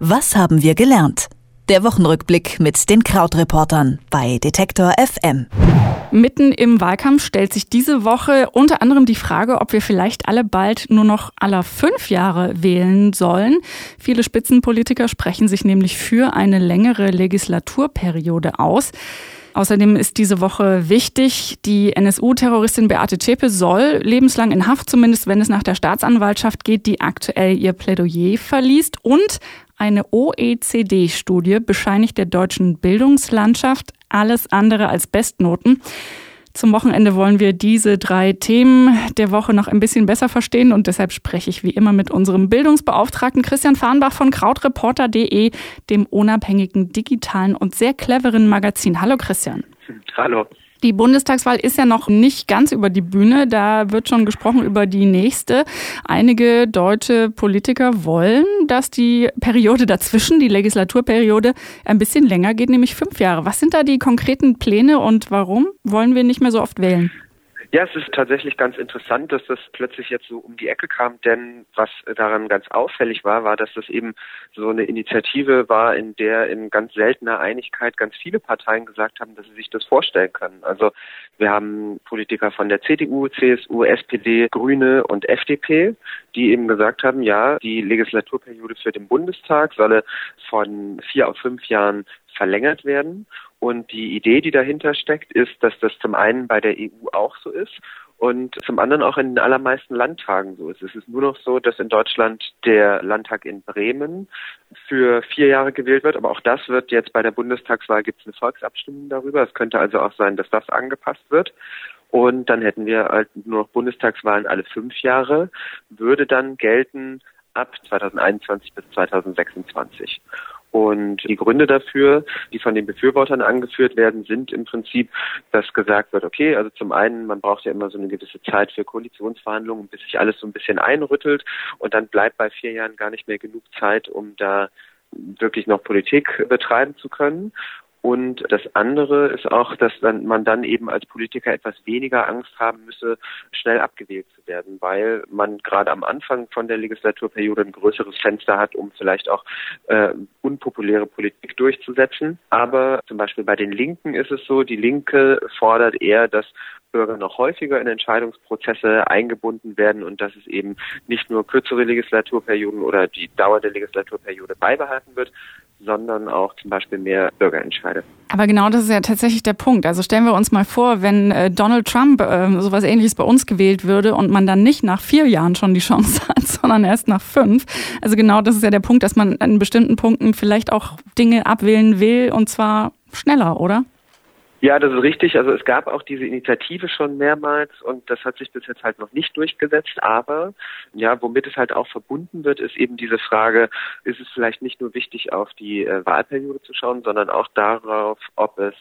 Was haben wir gelernt? Der Wochenrückblick mit den Krautreportern bei Detektor FM. Mitten im Wahlkampf stellt sich diese Woche unter anderem die Frage, ob wir vielleicht alle bald nur noch aller fünf Jahre wählen sollen. Viele Spitzenpolitiker sprechen sich nämlich für eine längere Legislaturperiode aus. Außerdem ist diese Woche wichtig, die NSU-Terroristin Beate Zschäpe soll lebenslang in Haft, zumindest wenn es nach der Staatsanwaltschaft geht, die aktuell ihr Plädoyer verliest. Und eine OECD-Studie bescheinigt der deutschen Bildungslandschaft alles andere als Bestnoten. Zum Wochenende wollen wir diese drei Themen der Woche noch ein bisschen besser verstehen und deshalb spreche ich wie immer mit unserem Bildungsbeauftragten Christian Farnbach von krautreporter.de, dem unabhängigen, digitalen und sehr cleveren Magazin. Hallo Christian. Hallo. Die Bundestagswahl ist ja noch nicht ganz über die Bühne. Da wird schon gesprochen über die nächste. Einige deutsche Politiker wollen, dass die Periode dazwischen, die Legislaturperiode, ein bisschen länger geht, nämlich fünf Jahre. Was sind da die konkreten Pläne und warum wollen wir nicht mehr so oft wählen? Ja, es ist tatsächlich ganz interessant, dass das plötzlich jetzt so um die Ecke kam, denn was daran ganz auffällig war, war, dass das eben so eine Initiative war, in der in ganz seltener Einigkeit ganz viele Parteien gesagt haben, dass sie sich das vorstellen können. Also wir haben Politiker von der CDU, CSU, SPD, Grüne und FDP, die eben gesagt haben, ja, die Legislaturperiode für den Bundestag solle von vier auf fünf Jahren verlängert werden. Und die Idee, die dahinter steckt, ist, dass das zum einen bei der EU auch so ist und zum anderen auch in den allermeisten Landtagen so ist. Es ist nur noch so, dass in Deutschland der Landtag in Bremen für vier Jahre gewählt wird, aber auch das wird jetzt bei der Bundestagswahl gibt es eine Volksabstimmung darüber. Es könnte also auch sein, dass das angepasst wird. Und dann hätten wir halt nur noch Bundestagswahlen alle fünf Jahre, würde dann gelten ab 2021 bis 2026. Und die Gründe dafür, die von den Befürwortern angeführt werden, sind im Prinzip, dass gesagt wird, okay, also zum einen, man braucht ja immer so eine gewisse Zeit für Koalitionsverhandlungen, bis sich alles so ein bisschen einrüttelt und dann bleibt bei vier Jahren gar nicht mehr genug Zeit, um da wirklich noch Politik betreiben zu können. Und das andere ist auch, dass man dann eben als Politiker etwas weniger Angst haben müsse, schnell abgewählt zu werden, weil man gerade am Anfang von der Legislaturperiode ein größeres Fenster hat, um vielleicht auch äh, unpopuläre Politik durchzusetzen. Aber zum Beispiel bei den Linken ist es so, die Linke fordert eher, dass Bürger noch häufiger in Entscheidungsprozesse eingebunden werden und dass es eben nicht nur kürzere Legislaturperioden oder die Dauer der Legislaturperiode beibehalten wird, sondern auch zum Beispiel mehr Bürgerentscheide. Aber genau das ist ja tatsächlich der Punkt. Also stellen wir uns mal vor, wenn äh, Donald Trump äh, sowas ähnliches bei uns gewählt würde und man dann nicht nach vier Jahren schon die Chance hat, sondern erst nach fünf. Also genau das ist ja der Punkt, dass man an bestimmten Punkten vielleicht auch Dinge abwählen will und zwar schneller, oder? Ja, das ist richtig. Also es gab auch diese Initiative schon mehrmals und das hat sich bis jetzt halt noch nicht durchgesetzt. Aber ja, womit es halt auch verbunden wird, ist eben diese Frage, ist es vielleicht nicht nur wichtig, auf die äh, Wahlperiode zu schauen, sondern auch darauf, ob es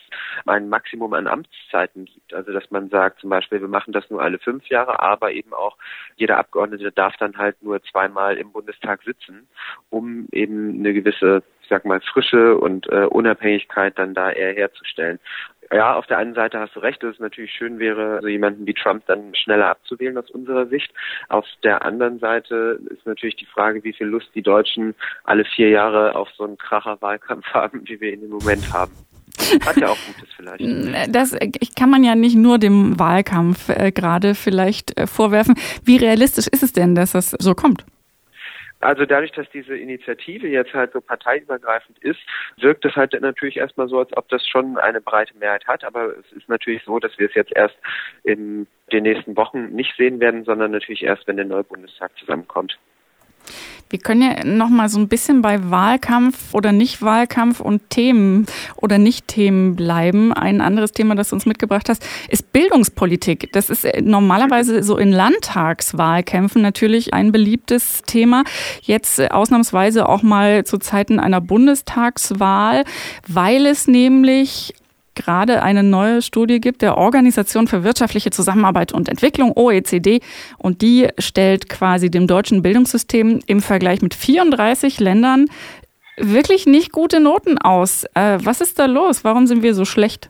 ein Maximum an Amtszeiten gibt. Also dass man sagt, zum Beispiel, wir machen das nur alle fünf Jahre, aber eben auch jeder Abgeordnete darf dann halt nur zweimal im Bundestag sitzen, um eben eine gewisse ich sag mal, Frische und äh, Unabhängigkeit dann da eher herzustellen. Ja, auf der einen Seite hast du recht, dass es natürlich schön wäre, so jemanden wie Trump dann schneller abzuwählen aus unserer Sicht. Auf der anderen Seite ist natürlich die Frage, wie viel Lust die Deutschen alle vier Jahre auf so einen Kracher-Wahlkampf haben, wie wir ihn im Moment haben. Hat ja auch Gutes vielleicht. Das kann man ja nicht nur dem Wahlkampf äh, gerade vielleicht äh, vorwerfen. Wie realistisch ist es denn, dass das so kommt? Also dadurch, dass diese Initiative jetzt halt so parteiübergreifend ist, wirkt es halt natürlich erstmal so, als ob das schon eine breite Mehrheit hat. Aber es ist natürlich so, dass wir es jetzt erst in den nächsten Wochen nicht sehen werden, sondern natürlich erst, wenn der neue Bundestag zusammenkommt. Wir können ja noch mal so ein bisschen bei Wahlkampf oder Nicht-Wahlkampf und Themen oder Nicht-Themen bleiben. Ein anderes Thema, das du uns mitgebracht hast, ist Bildungspolitik. Das ist äh, normalerweise so in Landtagswahlkämpfen natürlich ein beliebtes Thema. Jetzt äh, ausnahmsweise auch mal zu Zeiten einer Bundestagswahl, weil es nämlich gerade eine neue Studie gibt der Organisation für wirtschaftliche Zusammenarbeit und Entwicklung, OECD. Und die stellt quasi dem deutschen Bildungssystem im Vergleich mit 34 Ländern wirklich nicht gute Noten aus. Äh, was ist da los? Warum sind wir so schlecht?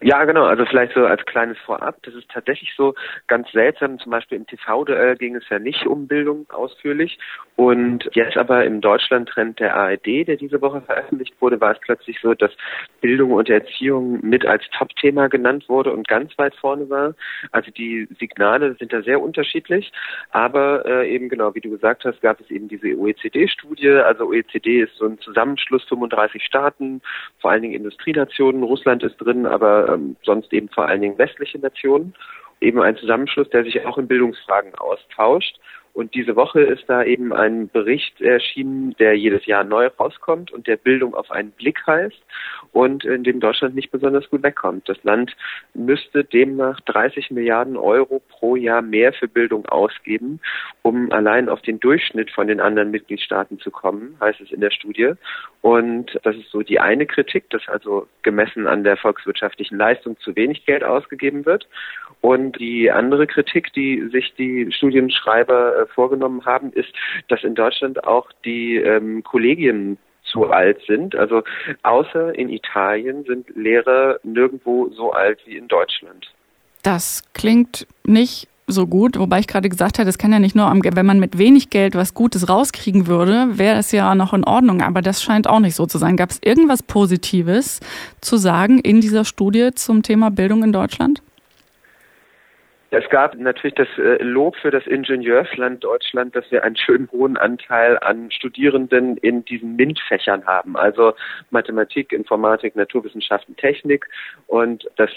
Ja, genau. Also vielleicht so als kleines Vorab. Das ist tatsächlich so ganz seltsam. Zum Beispiel im TV-Duell ging es ja nicht um Bildung ausführlich. Und jetzt aber im Deutschland-Trend der ARD, der diese Woche veröffentlicht wurde, war es plötzlich so, dass Bildung und Erziehung mit als Top-Thema genannt wurde und ganz weit vorne war. Also die Signale sind da sehr unterschiedlich. Aber äh, eben genau, wie du gesagt hast, gab es eben diese OECD-Studie. Also OECD ist so ein Zusammenschluss 35 Staaten, vor allen Dingen Industrienationen. Russland ist drin, aber ähm, sonst eben vor allen Dingen westliche Nationen. Eben ein Zusammenschluss, der sich auch in Bildungsfragen austauscht. Und diese Woche ist da eben ein Bericht erschienen, der jedes Jahr neu rauskommt und der Bildung auf einen Blick heißt und in dem Deutschland nicht besonders gut wegkommt. Das Land müsste demnach 30 Milliarden Euro pro Jahr mehr für Bildung ausgeben, um allein auf den Durchschnitt von den anderen Mitgliedstaaten zu kommen, heißt es in der Studie. Und das ist so die eine Kritik, dass also gemessen an der volkswirtschaftlichen Leistung zu wenig Geld ausgegeben wird. Und die andere Kritik, die sich die Studienschreiber äh, vorgenommen haben, ist, dass in Deutschland auch die ähm, Kollegien zu alt sind. Also außer in Italien sind Lehrer nirgendwo so alt wie in Deutschland. Das klingt nicht so gut, wobei ich gerade gesagt habe, das kann ja nicht nur, wenn man mit wenig Geld was Gutes rauskriegen würde, wäre es ja noch in Ordnung, aber das scheint auch nicht so zu sein. Gab es irgendwas Positives zu sagen in dieser Studie zum Thema Bildung in Deutschland? Es gab natürlich das äh, Lob für das Ingenieursland Deutschland, dass wir einen schönen hohen Anteil an Studierenden in diesen MINT-Fächern haben, also Mathematik, Informatik, Naturwissenschaften, Technik. Und das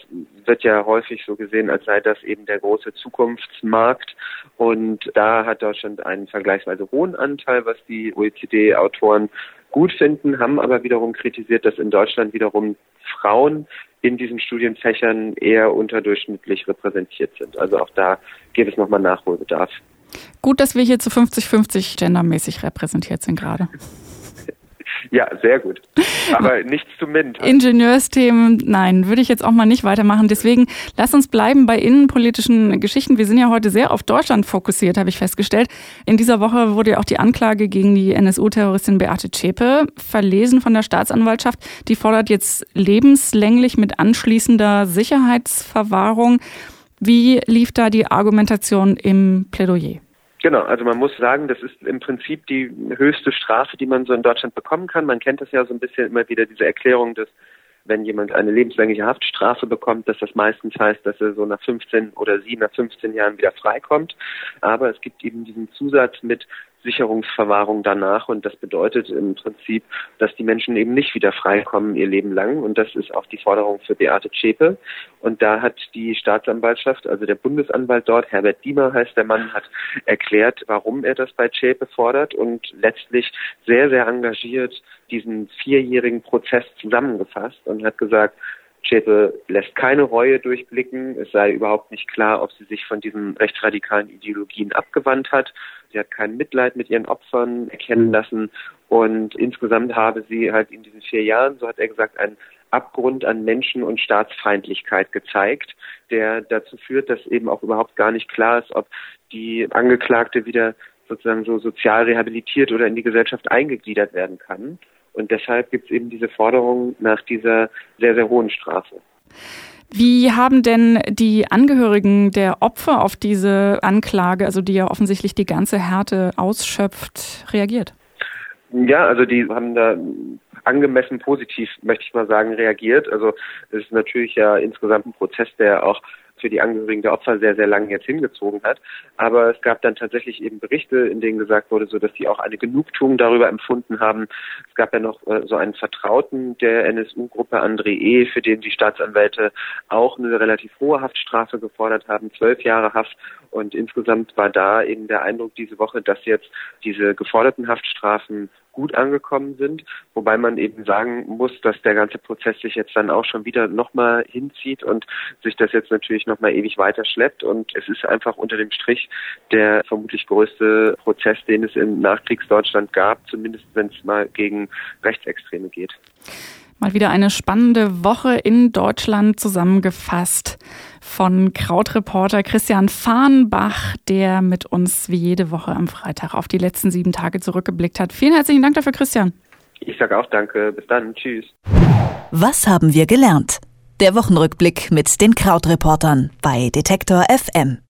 wird ja häufig so gesehen, als sei das eben der große Zukunftsmarkt. Und da hat Deutschland einen vergleichsweise hohen Anteil, was die OECD-Autoren gut finden, haben aber wiederum kritisiert, dass in Deutschland wiederum Frauen in diesen Studienfächern eher unterdurchschnittlich repräsentiert sind. Also auch da gibt es nochmal Nachholbedarf. Gut, dass wir hier zu 50-50 gendermäßig repräsentiert sind gerade. Ja, sehr gut. Aber nichts zu MINT. Ingenieursthemen, nein, würde ich jetzt auch mal nicht weitermachen. Deswegen lass uns bleiben bei innenpolitischen Geschichten. Wir sind ja heute sehr auf Deutschland fokussiert, habe ich festgestellt. In dieser Woche wurde ja auch die Anklage gegen die NSU-Terroristin Beate Zschäpe verlesen von der Staatsanwaltschaft. Die fordert jetzt lebenslänglich mit anschließender Sicherheitsverwahrung. Wie lief da die Argumentation im Plädoyer? Genau, also man muss sagen, das ist im Prinzip die höchste Strafe, die man so in Deutschland bekommen kann. Man kennt das ja so ein bisschen immer wieder, diese Erklärung, dass wenn jemand eine lebenslängliche Haftstrafe bekommt, dass das meistens heißt, dass er so nach 15 oder sie nach 15 Jahren wieder freikommt. Aber es gibt eben diesen Zusatz mit Sicherungsverwahrung danach. Und das bedeutet im Prinzip, dass die Menschen eben nicht wieder freikommen ihr Leben lang. Und das ist auch die Forderung für Beate Zschäpe. Und da hat die Staatsanwaltschaft, also der Bundesanwalt dort, Herbert Diemer heißt der Mann, hat erklärt, warum er das bei Zschäpe fordert und letztlich sehr, sehr engagiert diesen vierjährigen Prozess zusammengefasst und hat gesagt, Zschäpe lässt keine Reue durchblicken. Es sei überhaupt nicht klar, ob sie sich von diesen rechtsradikalen Ideologien abgewandt hat. Sie hat kein Mitleid mit ihren Opfern erkennen lassen. Und insgesamt habe sie halt in diesen vier Jahren, so hat er gesagt, einen Abgrund an Menschen- und Staatsfeindlichkeit gezeigt, der dazu führt, dass eben auch überhaupt gar nicht klar ist, ob die Angeklagte wieder sozusagen so sozial rehabilitiert oder in die Gesellschaft eingegliedert werden kann. Und deshalb gibt es eben diese Forderung nach dieser sehr, sehr hohen Strafe. Wie haben denn die Angehörigen der Opfer auf diese Anklage, also die ja offensichtlich die ganze Härte ausschöpft, reagiert? Ja, also die haben da angemessen positiv, möchte ich mal sagen, reagiert. Also es ist natürlich ja insgesamt ein Prozess, der auch für die Angehörigen der Opfer sehr, sehr lange jetzt hingezogen hat. Aber es gab dann tatsächlich eben Berichte, in denen gesagt wurde, so dass die auch eine Genugtuung darüber empfunden haben. Es gab ja noch äh, so einen Vertrauten der NSU-Gruppe André E., für den die Staatsanwälte auch eine relativ hohe Haftstrafe gefordert haben, zwölf Jahre Haft. Und insgesamt war da eben der Eindruck diese Woche, dass jetzt diese geforderten Haftstrafen gut angekommen sind, wobei man eben sagen muss, dass der ganze Prozess sich jetzt dann auch schon wieder nochmal hinzieht und sich das jetzt natürlich nochmal ewig weiter schleppt und es ist einfach unter dem Strich der vermutlich größte Prozess, den es im Nachkriegsdeutschland gab, zumindest wenn es mal gegen Rechtsextreme geht. Mal wieder eine spannende Woche in Deutschland zusammengefasst von Krautreporter Christian Fahrenbach, der mit uns wie jede Woche am Freitag auf die letzten sieben Tage zurückgeblickt hat. Vielen herzlichen Dank dafür, Christian. Ich sage auch danke. Bis dann. Tschüss. Was haben wir gelernt? Der Wochenrückblick mit den Krautreportern bei Detektor FM.